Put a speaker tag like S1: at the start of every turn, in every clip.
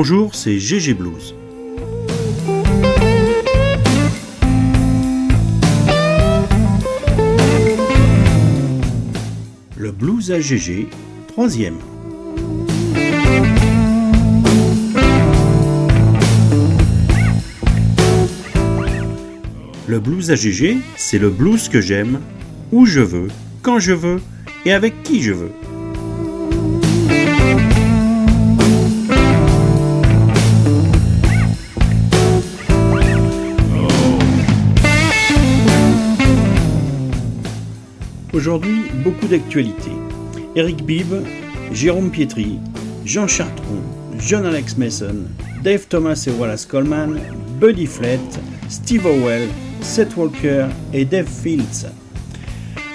S1: Bonjour, c'est GG Blues. Le blues à GG, troisième. Le blues à GG, c'est le blues que j'aime, où je veux, quand je veux et avec qui je veux. Aujourd'hui, beaucoup d'actualités. Eric Bibb, Jérôme Pietri, Jean Chartron, John Alex Mason, Dave Thomas et Wallace Coleman, Buddy Flett, Steve Howell, Seth Walker et Dave Fields.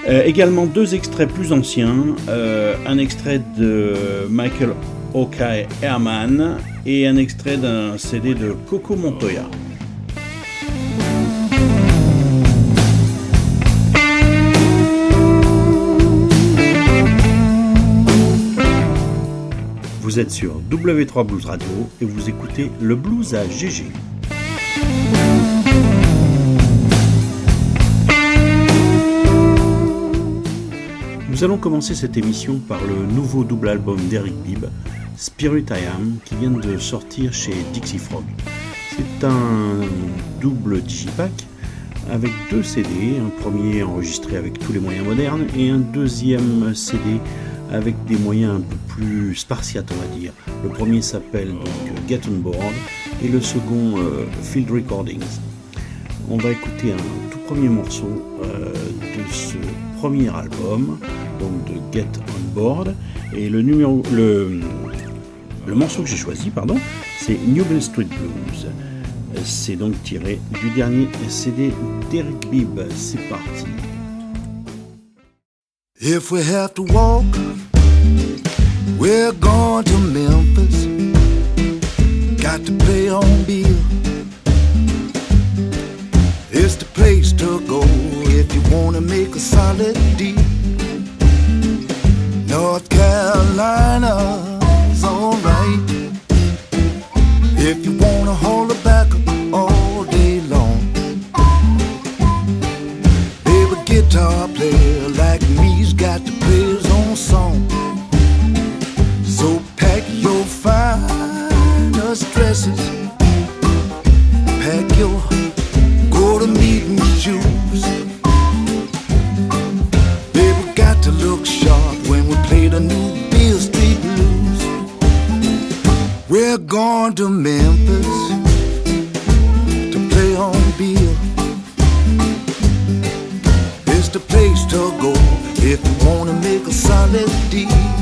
S1: Euh, également deux extraits plus anciens, euh, un extrait de Michael Okai Herman et un extrait d'un CD de Coco Montoya. Vous êtes sur W3 Blues Radio et vous écoutez le blues à GG. Nous allons commencer cette émission par le nouveau double album d'Eric Bibb, Spirit I Am, qui vient de sortir chez Dixie Frog. C'est un double digipack avec deux CD, un premier enregistré avec tous les moyens modernes et un deuxième CD avec des moyens un peu plus spartiates, on va dire. Le premier s'appelle donc Get On Board et le second euh, Field Recordings. On va écouter un tout premier morceau euh, de ce premier album, donc de Get On Board. Et le, numéro, le, le morceau que j'ai choisi, pardon, c'est Newell Street Blues. C'est donc tiré du dernier CD d'Eric Bibb. C'est parti.
S2: If we have to walk, we're going to Memphis. Got to pay on Bill. It's the place to go if you want to make a solid deal. North Carolina's alright. If you want going to Memphis to play on Bill. It's the place to go if you wanna make a solid deal.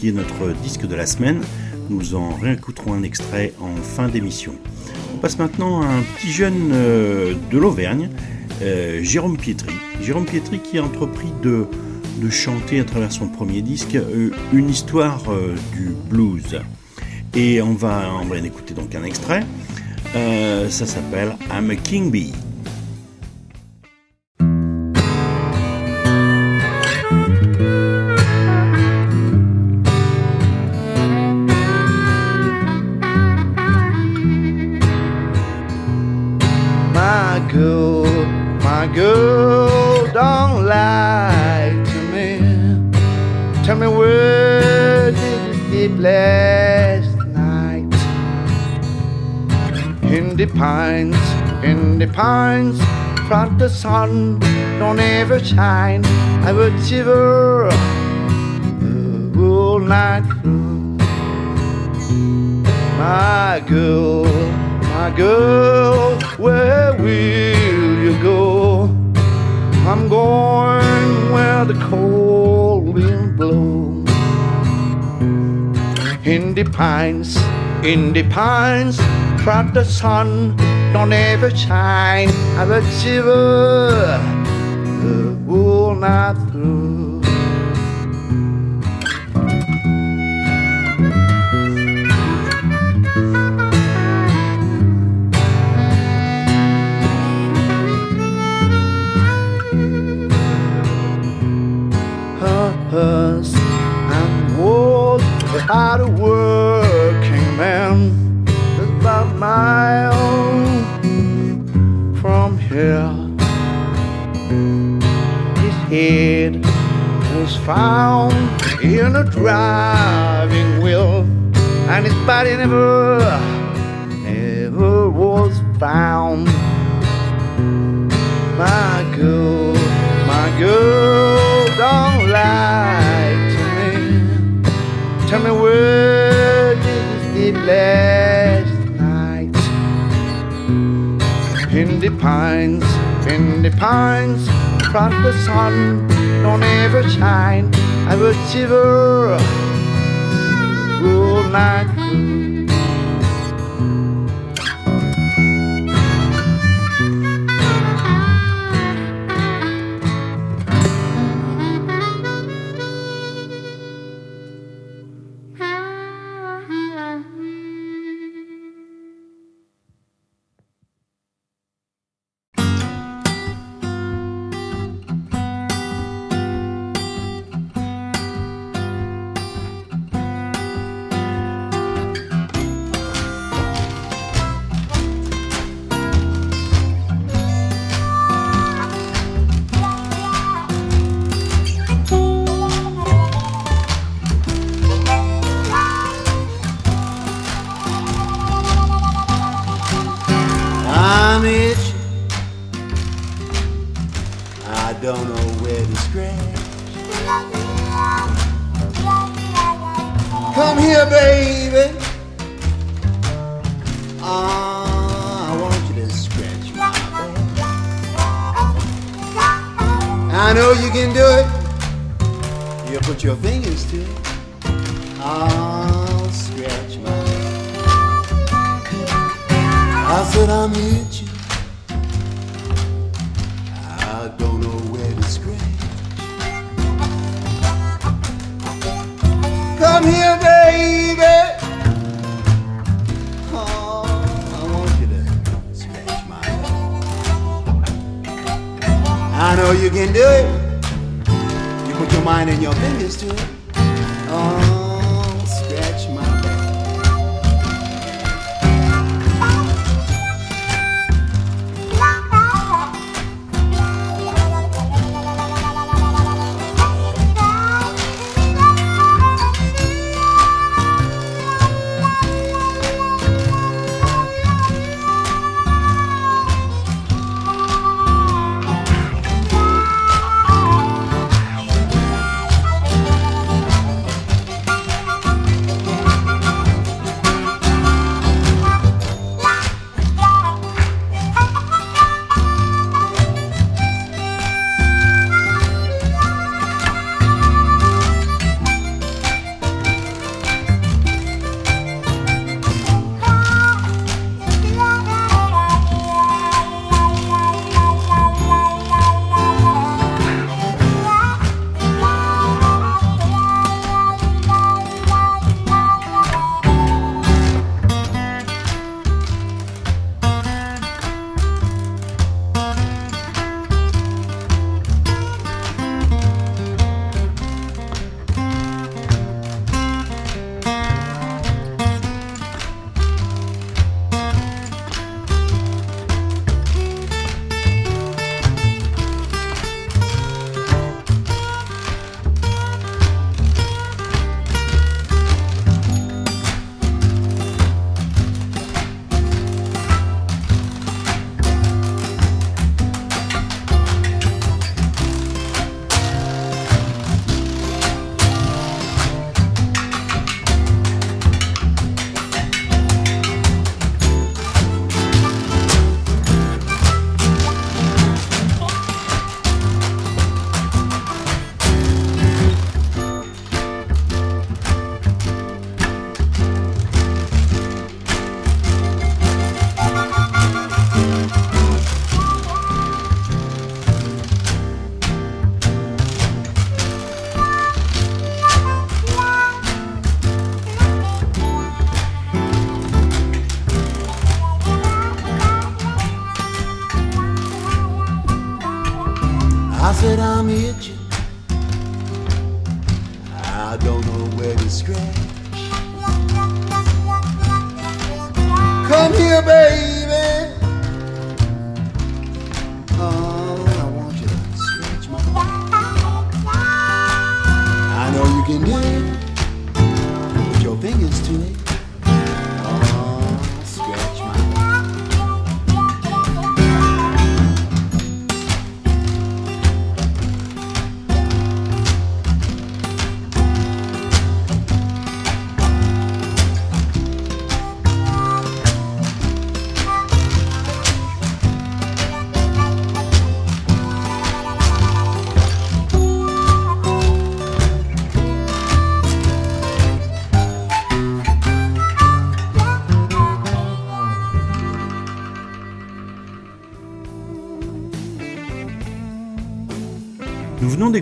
S1: Qui est notre disque de la semaine. Nous en réécouterons un extrait en fin d'émission. On passe maintenant à un petit jeune euh, de l'Auvergne, euh, Jérôme Pietri. Jérôme Pietri qui a entrepris de, de chanter à travers son premier disque euh, une histoire du blues. Et on va, on va en écouter donc un extrait. ça s'appelle I'm a King Bee.
S3: Front the sun don't ever shine. I would shiver the whole night through. My girl, my girl, where will you go? I'm going where the cold wind blows. In the pines, in the pines from the sun don't ever shine. I will shiver the wool night through. I'm old, out of work. Head was found in a driving wheel, and his body never, never was found. My girl, my girl, don't lie to me. Tell me where did sleep last? in the pines, in the pines, front the sun don't ever shine. I will shiver all night through.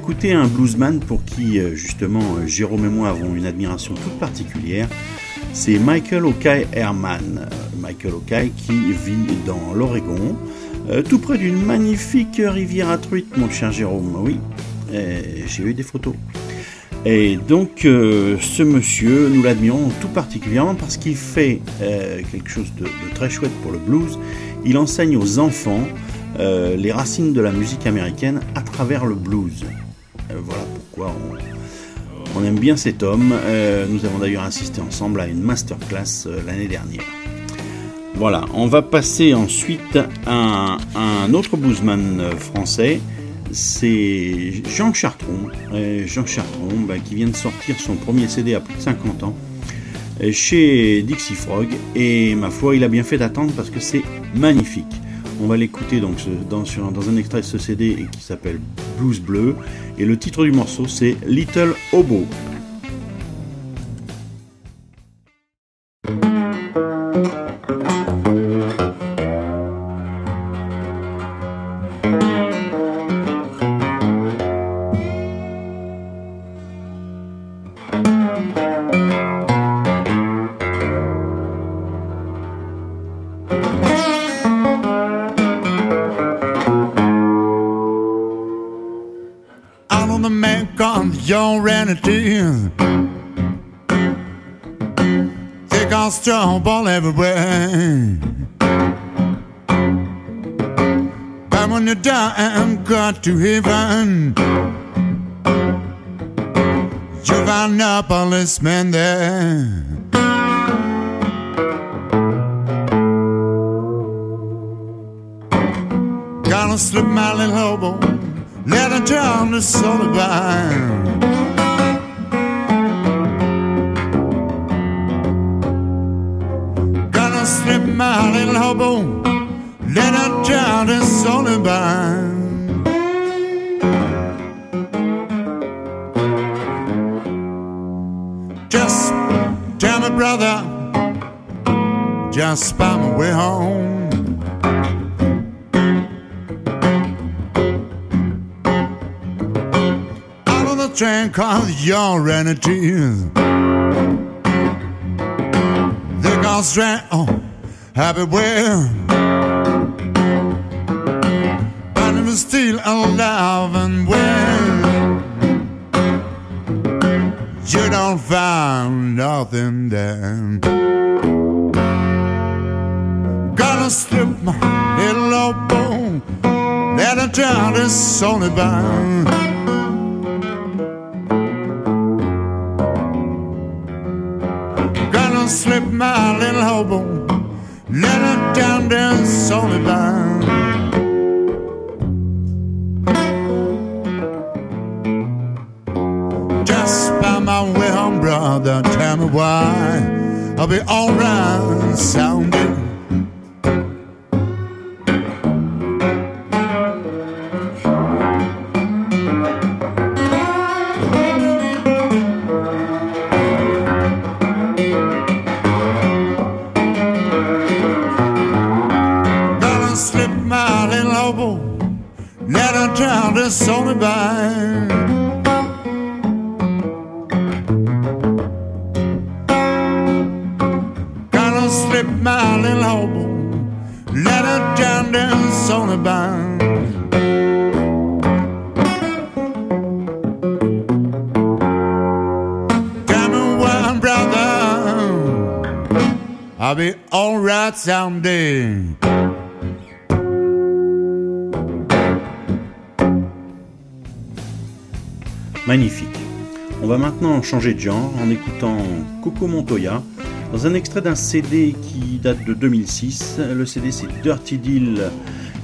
S1: D'écouter un bluesman pour qui, euh, justement, euh, Jérôme et moi avons une admiration toute particulière. C'est Michael Okai Herman. Euh, Michael Okai qui vit dans l'Oregon, tout près d'une magnifique rivière à truite, mon cher Jérôme. Oui, j'ai eu des photos. Et donc, ce monsieur, nous l'admirons tout particulièrement parce qu'il fait quelque chose de, très chouette pour le blues. Il enseigne aux enfants les racines de la musique américaine à travers le blues. Euh, voilà pourquoi on, aime bien cet homme. Euh, nous avons d'ailleurs assisté ensemble à une masterclass euh, l'année dernière. Voilà, on va passer ensuite à, un- autre bluesman français. C'est Jean Chartron. Jean Chartron bah, qui vient de sortir son premier CD à plus de 50 ans chez Dixie Frog. Et ma foi, il a bien fait d'attendre parce que c'est magnifique. On va l'écouter donc dans, un extrait de ce CD qui s'appelle Blues Bleu. Et le titre du morceau c'est Little Hobo.
S4: Everywhere. But when you die and got to heaven, you find a policeman relatives. They got straight on everywhere. But oh, it was still alive and well. You don't find nothing there. Gonna slip my little old bone. Let her down this only bound. My little hobo, let her down there solely bound. Just by my way home, brother, tell me why I'll be alright sounding.
S5: Magnifique. On va maintenant changer de genre en écoutant Coco Montoya dans un extrait d'un CD qui date de 2006. Le CD c'est Dirty Deal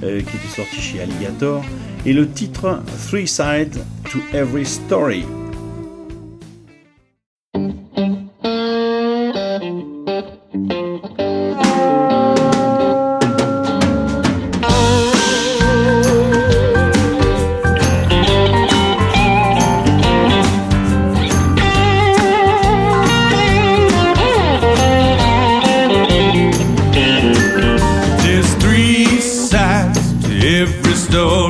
S5: euh, qui était sorti chez Alligator et le titre Three Sides to Every Story.
S6: door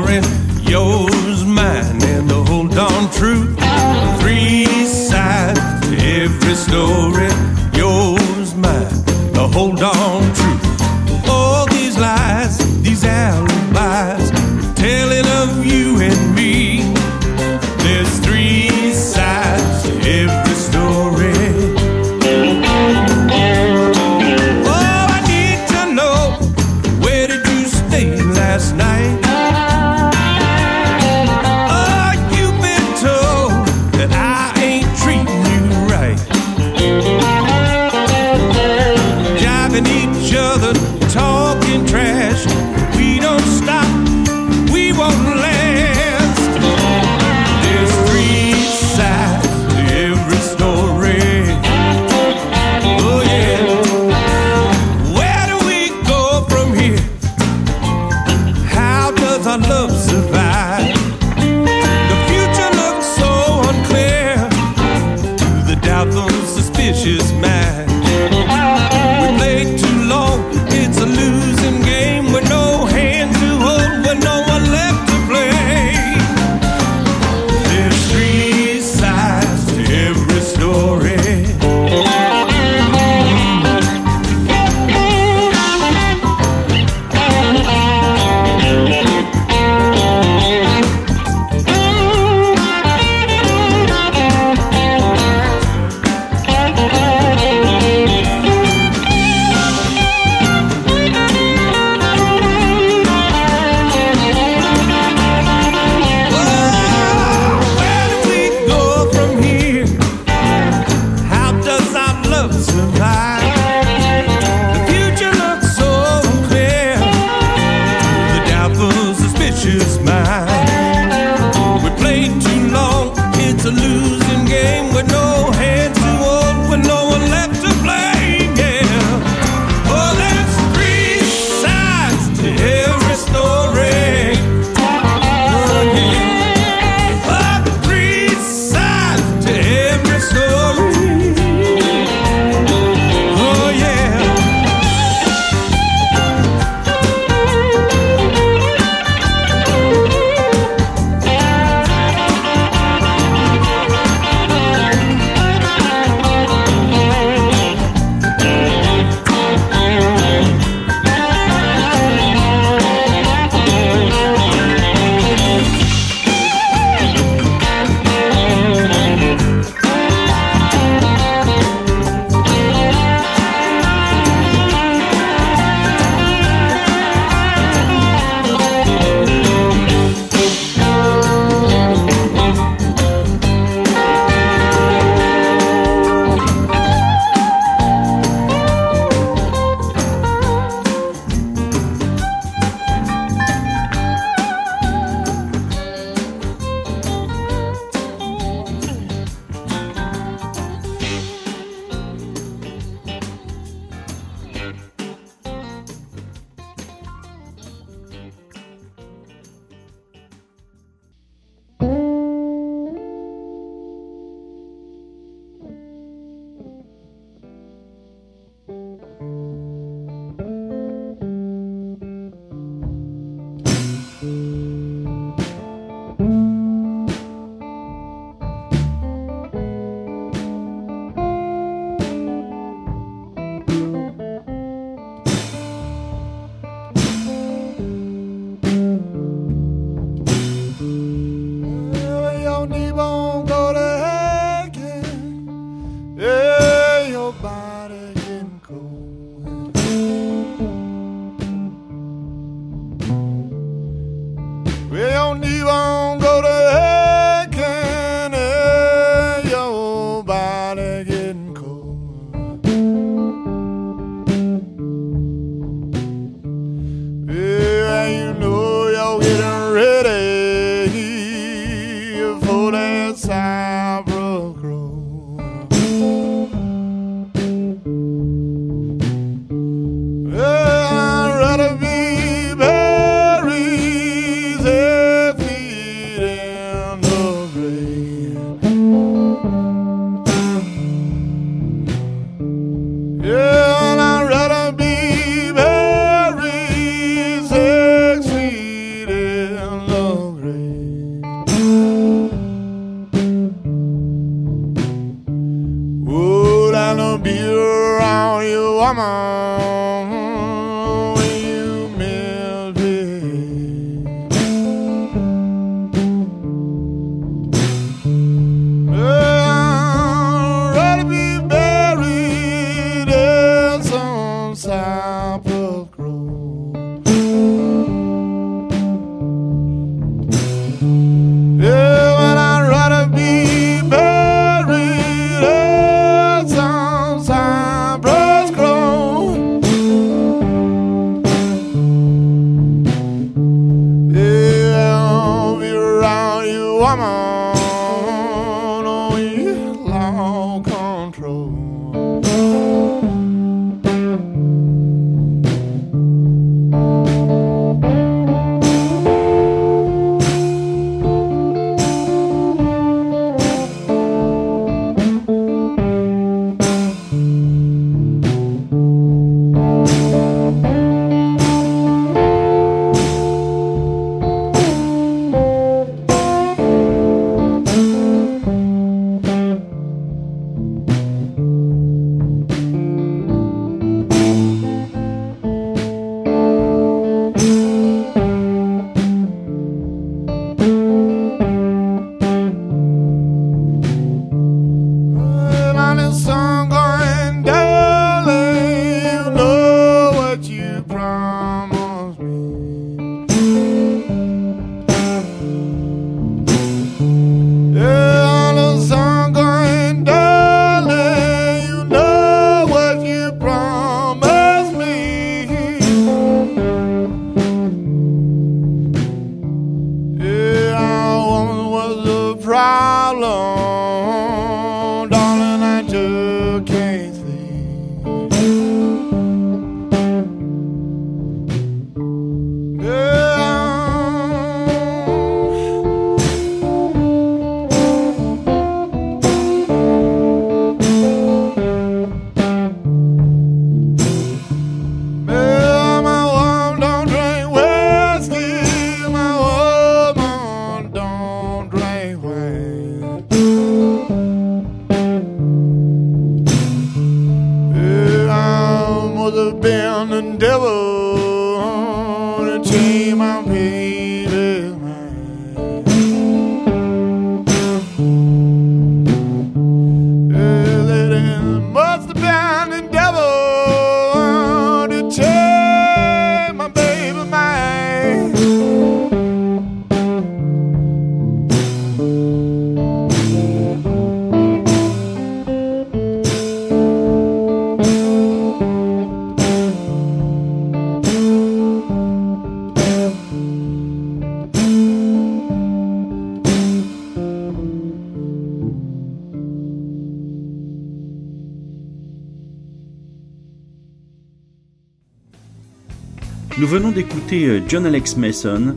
S6: D'écouter euh, John Alex Mason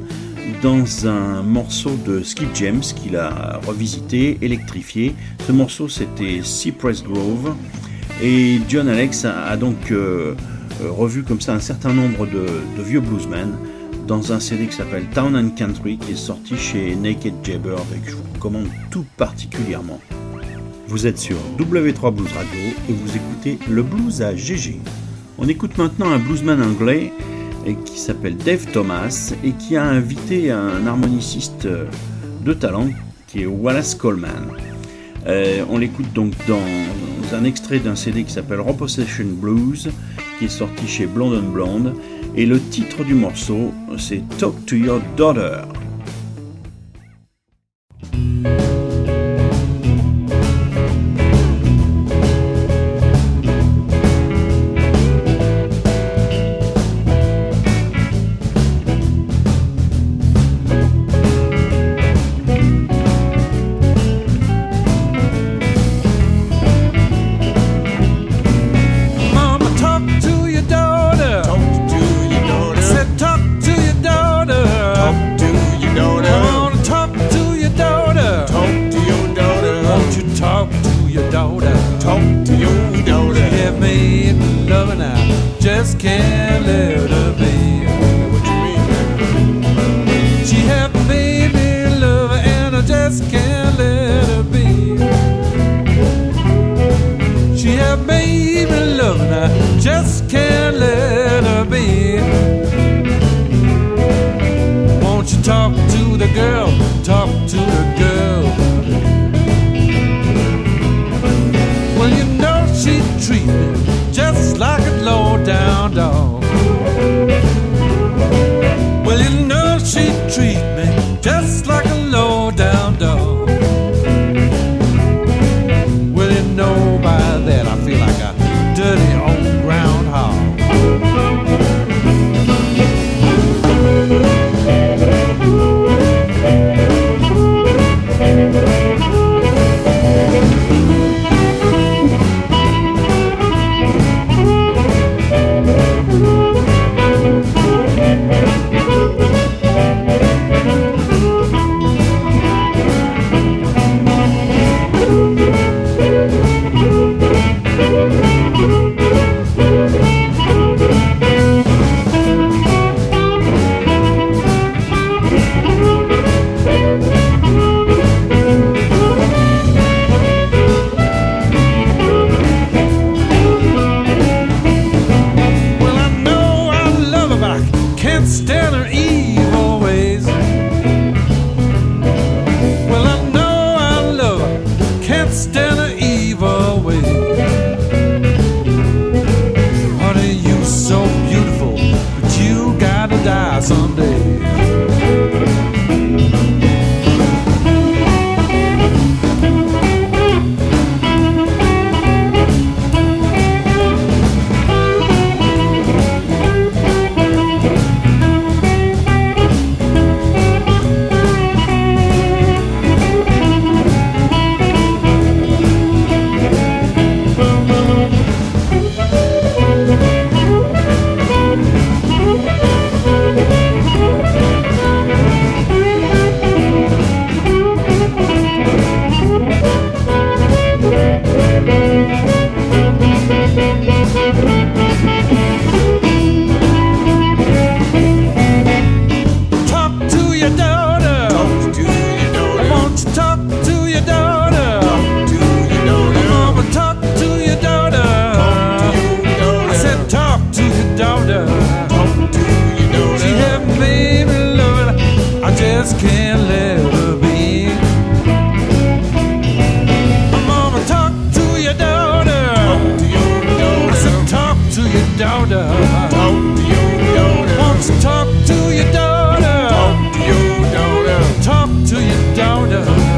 S6: dans un morceau de Skip James qu'il a revisité, électrifié. Ce morceau c'était Cypress Grove et John Alex a, donc euh, euh, revu comme ça un certain nombre de, vieux bluesmen dans un CD qui s'appelle Town and Country qui est sorti chez Naked Jabber et que je vous recommande tout particulièrement. Vous êtes sur W3 Blues Radio et vous écoutez le blues à GG. On écoute maintenant un bluesman anglais qui s'appelle Dave Thomas et qui a invité un harmoniciste euh, de talent qui est Wallace Coleman. Euh, on l'écoute donc dans un extrait d'un CD qui s'appelle Repossession Blues qui est sorti chez Blonde Blonde et le titre du morceau c'est Talk to Your Daughter.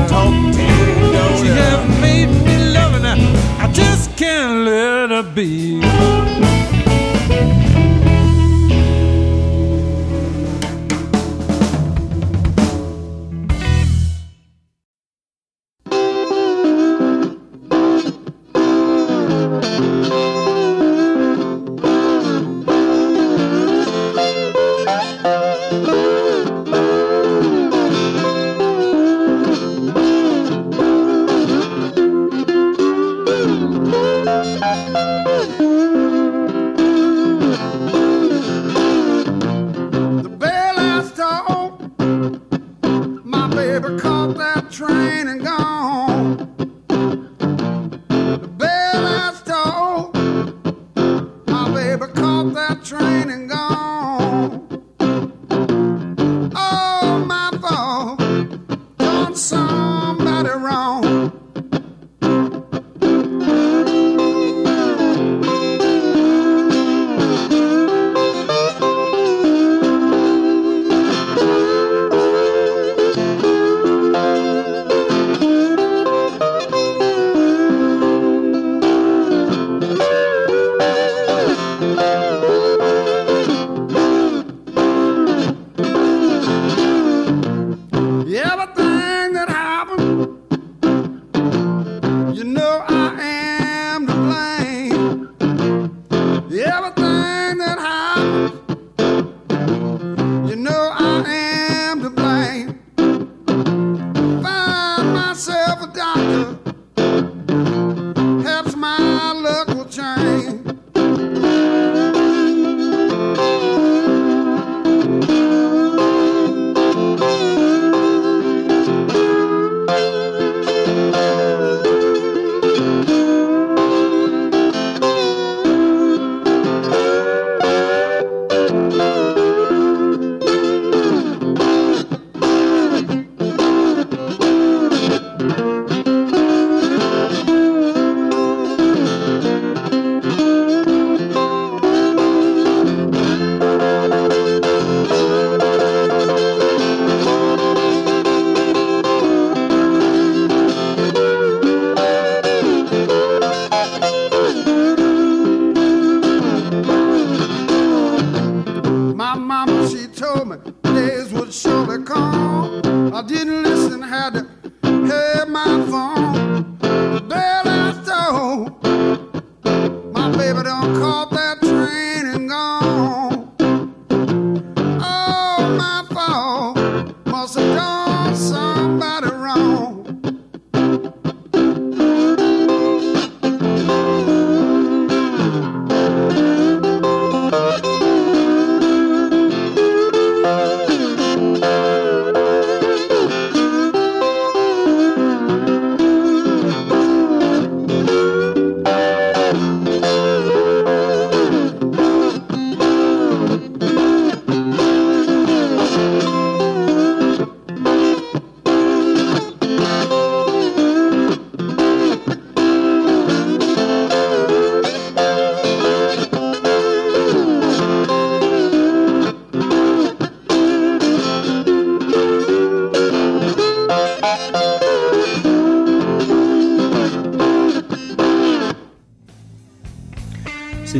S7: Talk to. She have made me love I, I just can't let her be.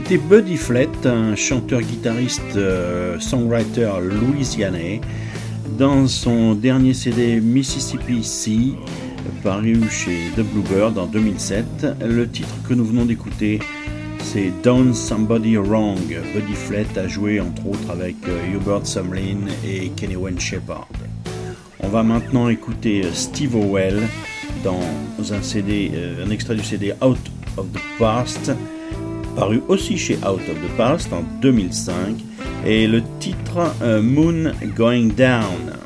S6: C'était Buddy Flett, un chanteur-guitariste euh, songwriter louisianais, dans son dernier CD Mississippi Sea, paru chez The Bluebird en 2007. Le titre que nous venons d'écouter, c'est Done Somebody Wrong. Buddy Flett a joué entre autres avec euh, Hubert Sumlin et Kenny Wayne Shepherd. On va maintenant écouter euh, Steve Owell dans un CD, un extrait du CD Out of the Past paru aussi chez Out of the Past en 2005, et le titre euh, Moon Going Down.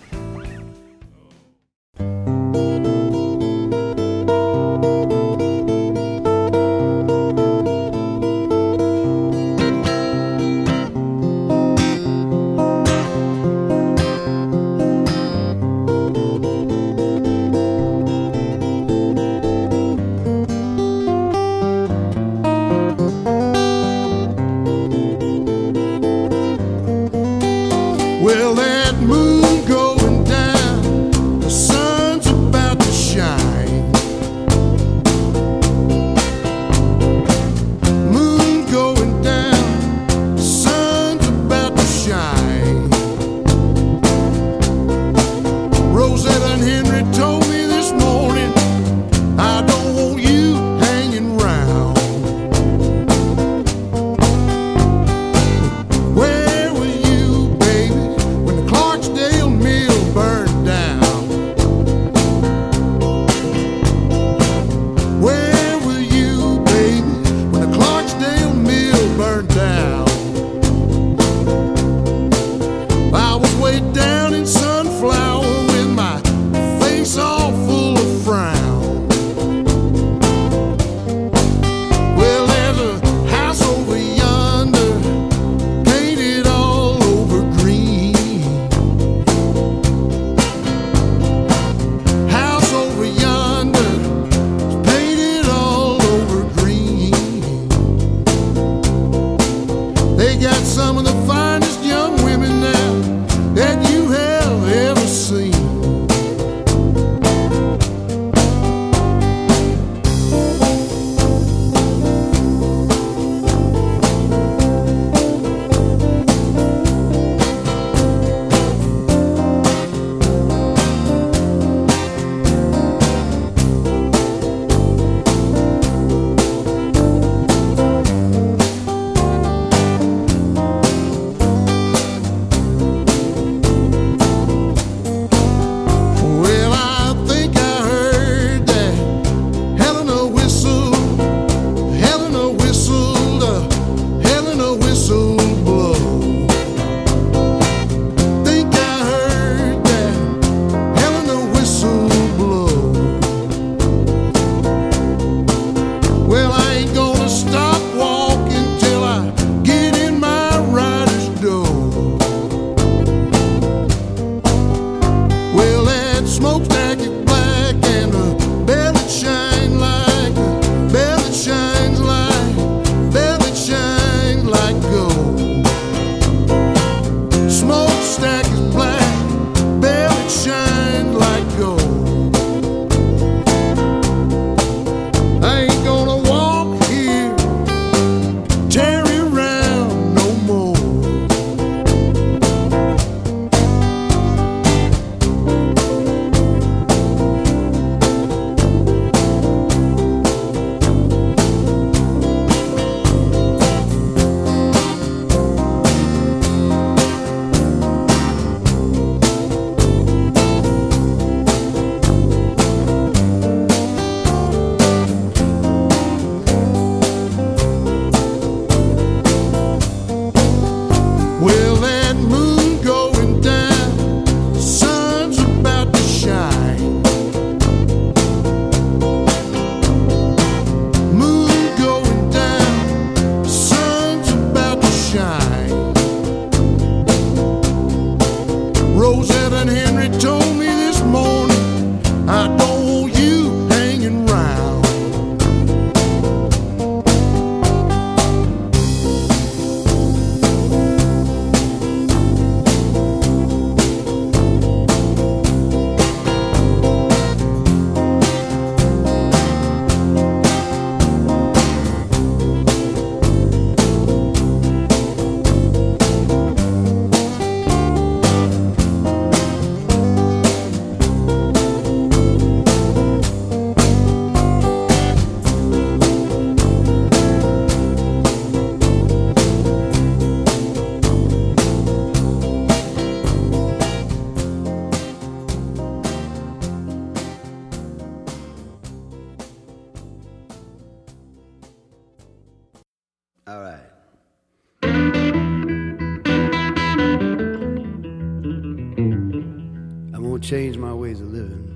S3: Change my ways of living.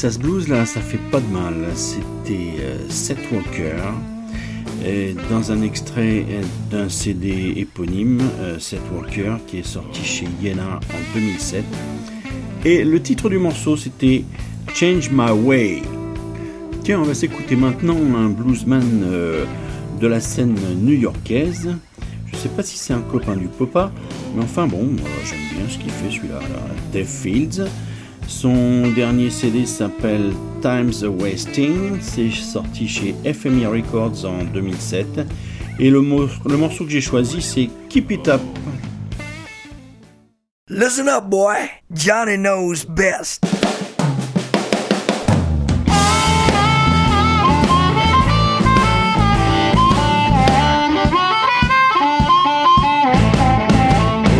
S1: Texas Blues là, ça fait pas de mal. C'était euh, Seth Walker. Dans un extrait euh, d'un CD éponyme, euh, Seth Walker, qui est sorti chez Yena en 2007. Et le titre du morceau, c'était Change My Way. Tiens, on va s'écouter maintenant un bluesman de la scène new-yorkaise. Je sais pas si c'est un copain du Popa, mais enfin bon, j'aime bien ce qu'il fait celui-là. là. Dave Fields. Son dernier CD s'appelle Time's a Wasting. C'est sorti chez FMI Records en 2007. Et le, mo- le morceau que j'ai choisi, c'est Keep It Up.
S8: Listen up, boy. Johnny knows best.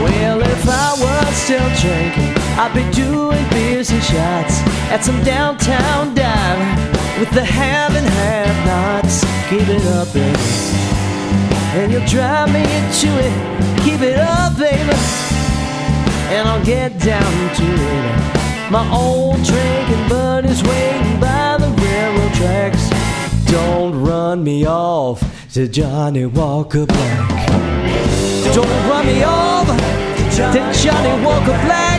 S9: Well, if I was still drinking, I'd be doing beers and shots at some downtown dive with the have and have nots. Keep it up, baby. And you'll drive me into it. Keep it up, baby. And I'll get down to it. My old drinking buddy's waiting by the railroad tracks. Don't run me off to Johnny Walker Black. Don't run me off to Johnny Walker Black.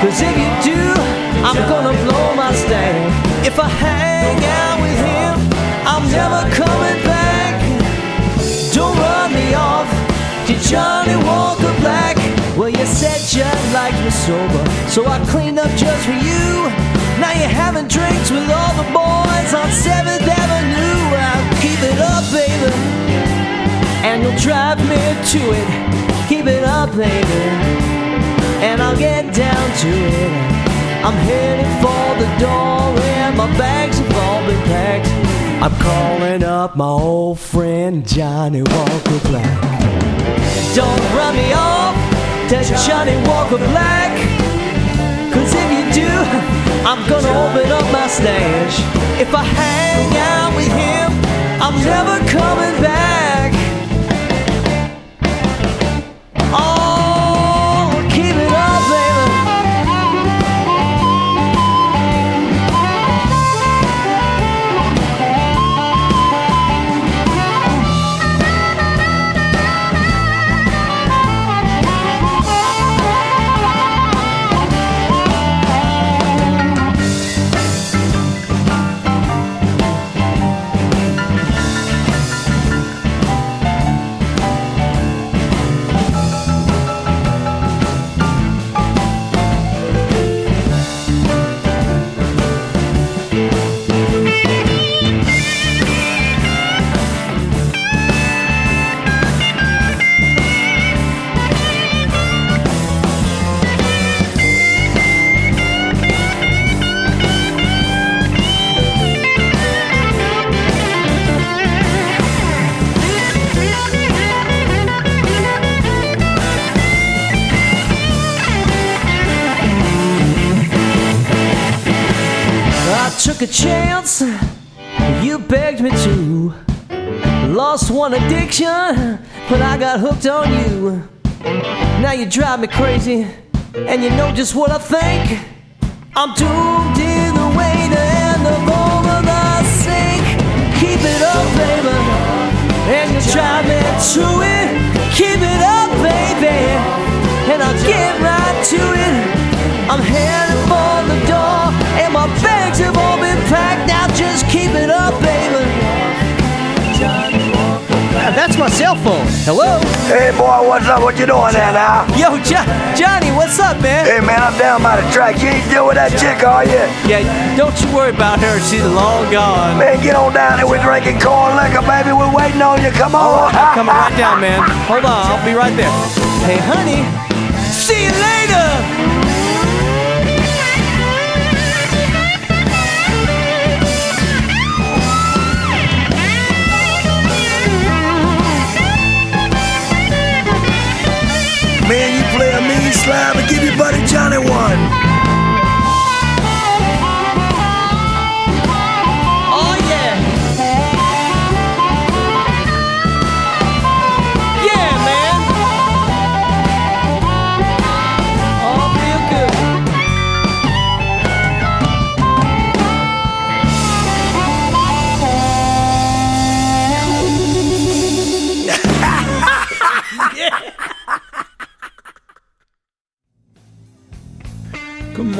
S9: Cause if you do, I'm gonna blow my stand. If I hang out with him, I'm never coming back. Don't run me off to Johnny Walker Black. Well, you said you liked me sober, so I cleaned up just for you. Now you're having drinks with all the boys on 7th Avenue. I'll keep it up, baby. And you'll drive me to it. Keep it up, baby. And I'll get down to it. I'm headed for the door, and my bags have all been packed. I'm calling up my old friend Johnny Walker Black. Don't run me off to Johnny Walker Black. Cause if you do, I'm gonna open up my stash. If I hang out with him, I'm never coming back. Oh, addiction, but I got hooked on you. Now you drive me crazy, and you know just what I think. I'm doomed either way to end up over the sink. Keep it up, baby, and you drive me to it. My cell phone. Hello?
S8: Hey, boy, what's up? What you doing there now?
S9: Yo, jo- Johnny, what's up, man?
S8: Hey, man, I'm down by the track. You ain't deal with that chick, are you?
S9: Yeah, don't you worry about her. She's long gone.
S8: Man, get on down there. We're drinking corn liquor, baby. We're waiting on you. Come on.
S9: Oh, I'm coming right down, man. Hold on, I'll be right there. Hey, honey, see you later.
S8: Slab and give your buddy Johnny one.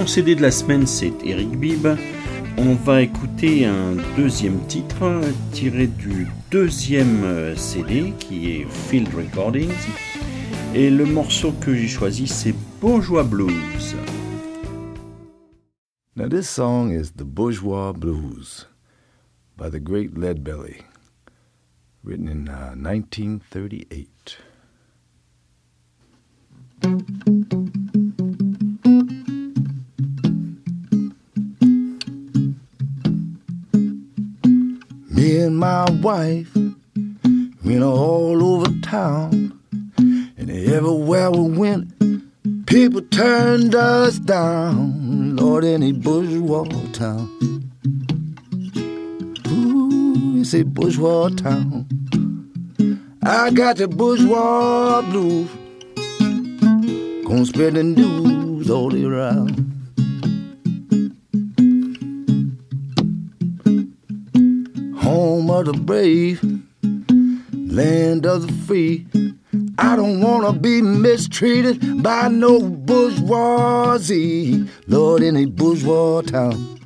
S1: CD de la semaine c'est Eric Bibb, on va écouter un deuxième titre tiré du deuxième euh, CD qui est Field Recordings. Et le morceau que j'ai choisi c'est Bourgeois Blues.
S2: Now, this song is The Bourgeois Blues by the great Leadbelly, written in uh, 1938. Wife went all over town, and everywhere we went, people turned us down. Lord, any bourgeois town. Ooh, it's a bourgeois town. I got the bourgeois blues. Gonna spread the news all around. Home of the brave, land of the free. I don't wanna be mistreated by no bourgeoisie, Lord, in a bourgeois town.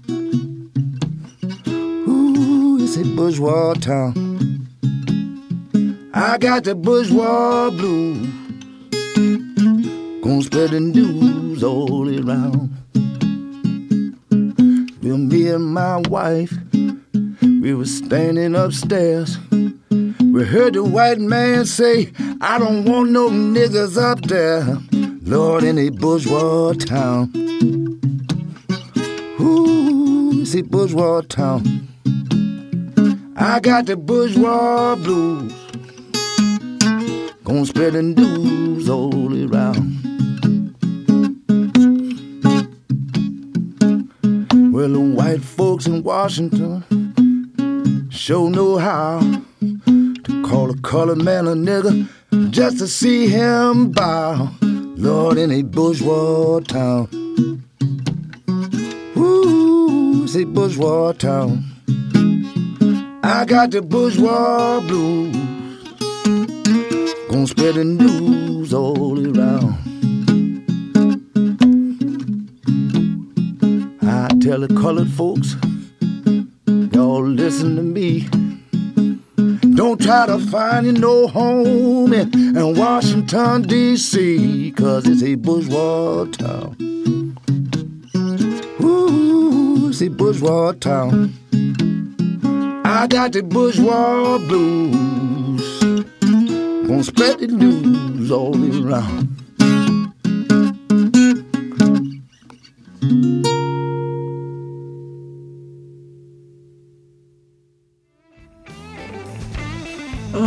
S2: Ooh, it's a bourgeois town. I got the bourgeois blues. Gonna spread the news all around. Well, me and my wife, we were standing upstairs. We heard the white man say, I don't want no niggas up there. Lord, in a bourgeois town. Ooh, it's a bourgeois town. I got the bourgeois blues. Gonna spread the news all around. Well, the white folks in Washington sure know how to call a colored man a nigger just to see him bow. Lord, in a bourgeois town. Ooh, a bourgeois town. I got the bourgeois blues. Gonna spread the news all around. I tell the colored folks, y'all listen to me. Don't try to find you no home in, in Washington, D.C., cause it's a bourgeois town. Ooh, it's a bourgeois town. I got the bourgeois blues. Gonna spread the news all around.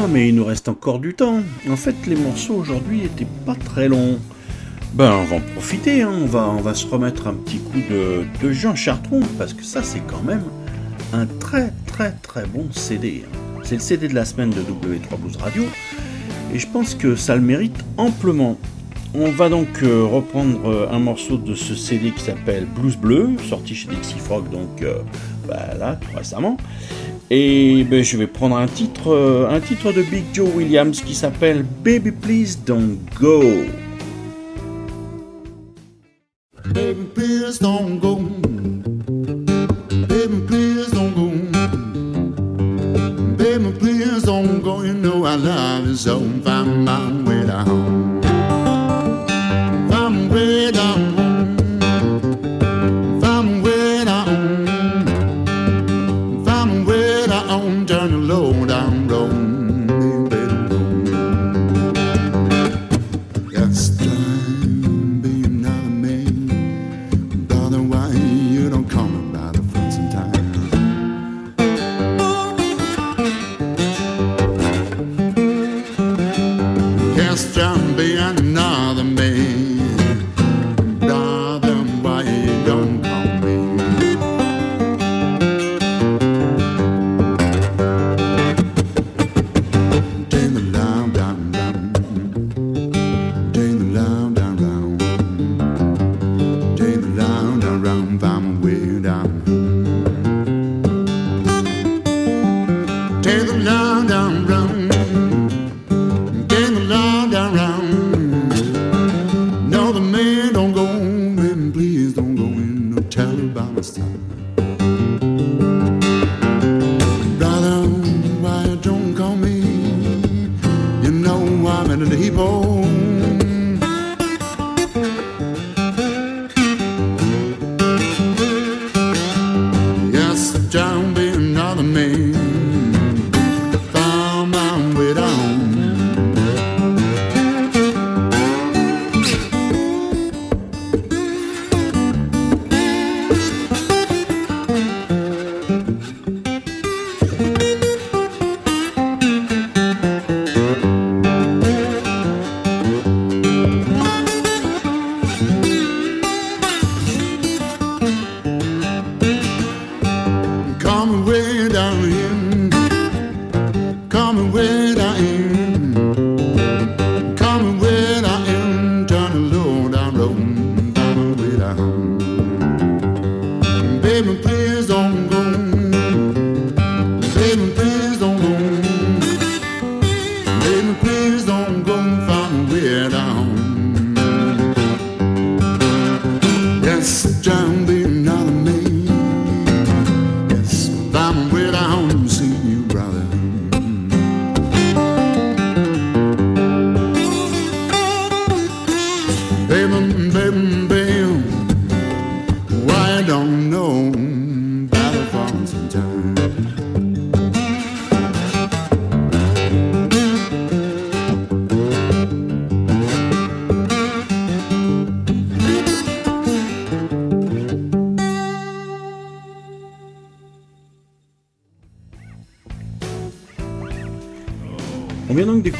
S1: Mais il nous reste encore du temps. En fait, les morceaux aujourd'hui étaient pas très longs. Ben, on va en profiter, hein. on, va, on va se remettre un petit coup de, Jean Chartron, parce que ça, c'est quand même un très très très bon CD. hein. C'est le CD de la semaine de W3 Blues Radio, et je pense que ça le mérite amplement. On va donc euh, reprendre euh, un morceau de ce CD qui s'appelle Blues Bleu, sorti chez Dixie Frog, donc euh, là, tout récemment. Et ben, je vais prendre un titre, euh, un titre de Big Joe Williams qui s'appelle Baby Please Don't Go.
S6: Baby, please don't go. Baby, please don't go. Baby, please don't go. You know I love you so. Find my. Find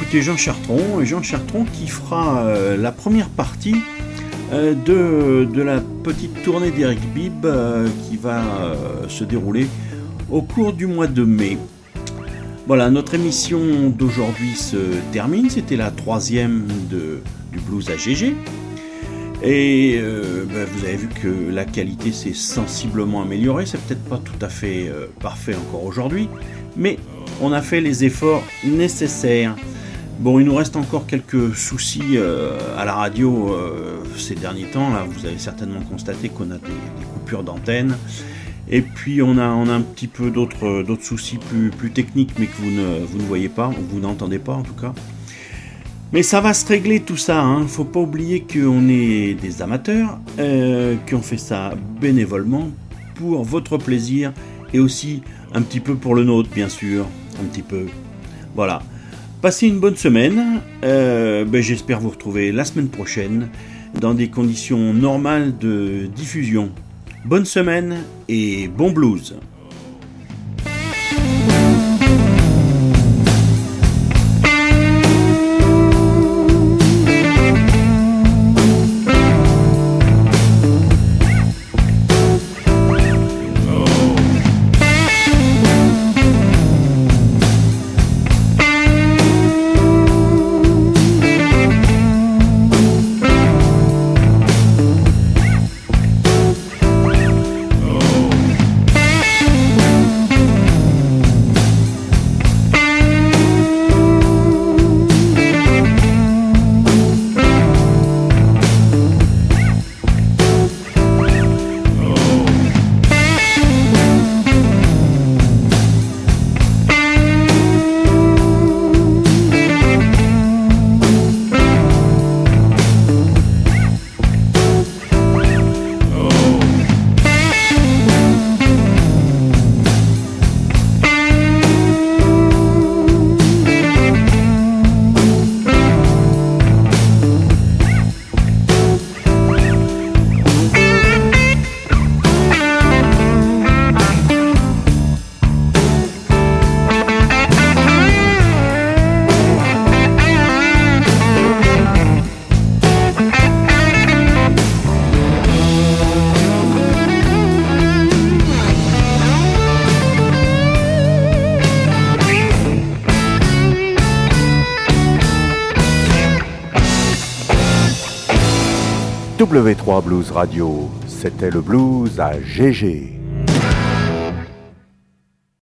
S1: d'écouter Jean Chartron, Jean Chartron qui fera euh, la première partie euh, de, la petite tournée d'Eric Bibb euh, qui va se dérouler au cours du mois de mai. Voilà, notre émission d'aujourd'hui se termine. C'était la troisième du blues à GG. Et ben, vous avez vu que la qualité s'est sensiblement améliorée. C'est peut-être pas tout à fait parfait encore aujourd'hui, mais on a fait les efforts nécessaires. Bon, il nous reste encore quelques soucis euh, à la radio ces derniers temps. Là, vous avez certainement constaté qu'on a des, coupures d'antenne. Et puis on a, on a un petit peu d'autres soucis plus, plus techniques, mais que vous ne, vous ne voyez pas, ou vous n'entendez pas en tout cas. Mais ça va se régler tout ça, hein. Faut pas oublier qu'on est des amateurs, euh, qu'on fait ça bénévolement pour votre plaisir et aussi un petit peu pour le nôtre, bien sûr. Un petit peu. Voilà. Passez une bonne semaine. Euh, ben, J'espère vous retrouver la semaine prochaine dans des conditions normales de diffusion. Bonne semaine et bon blues.
S10: W3 Blues Radio, c'était le blues à GG.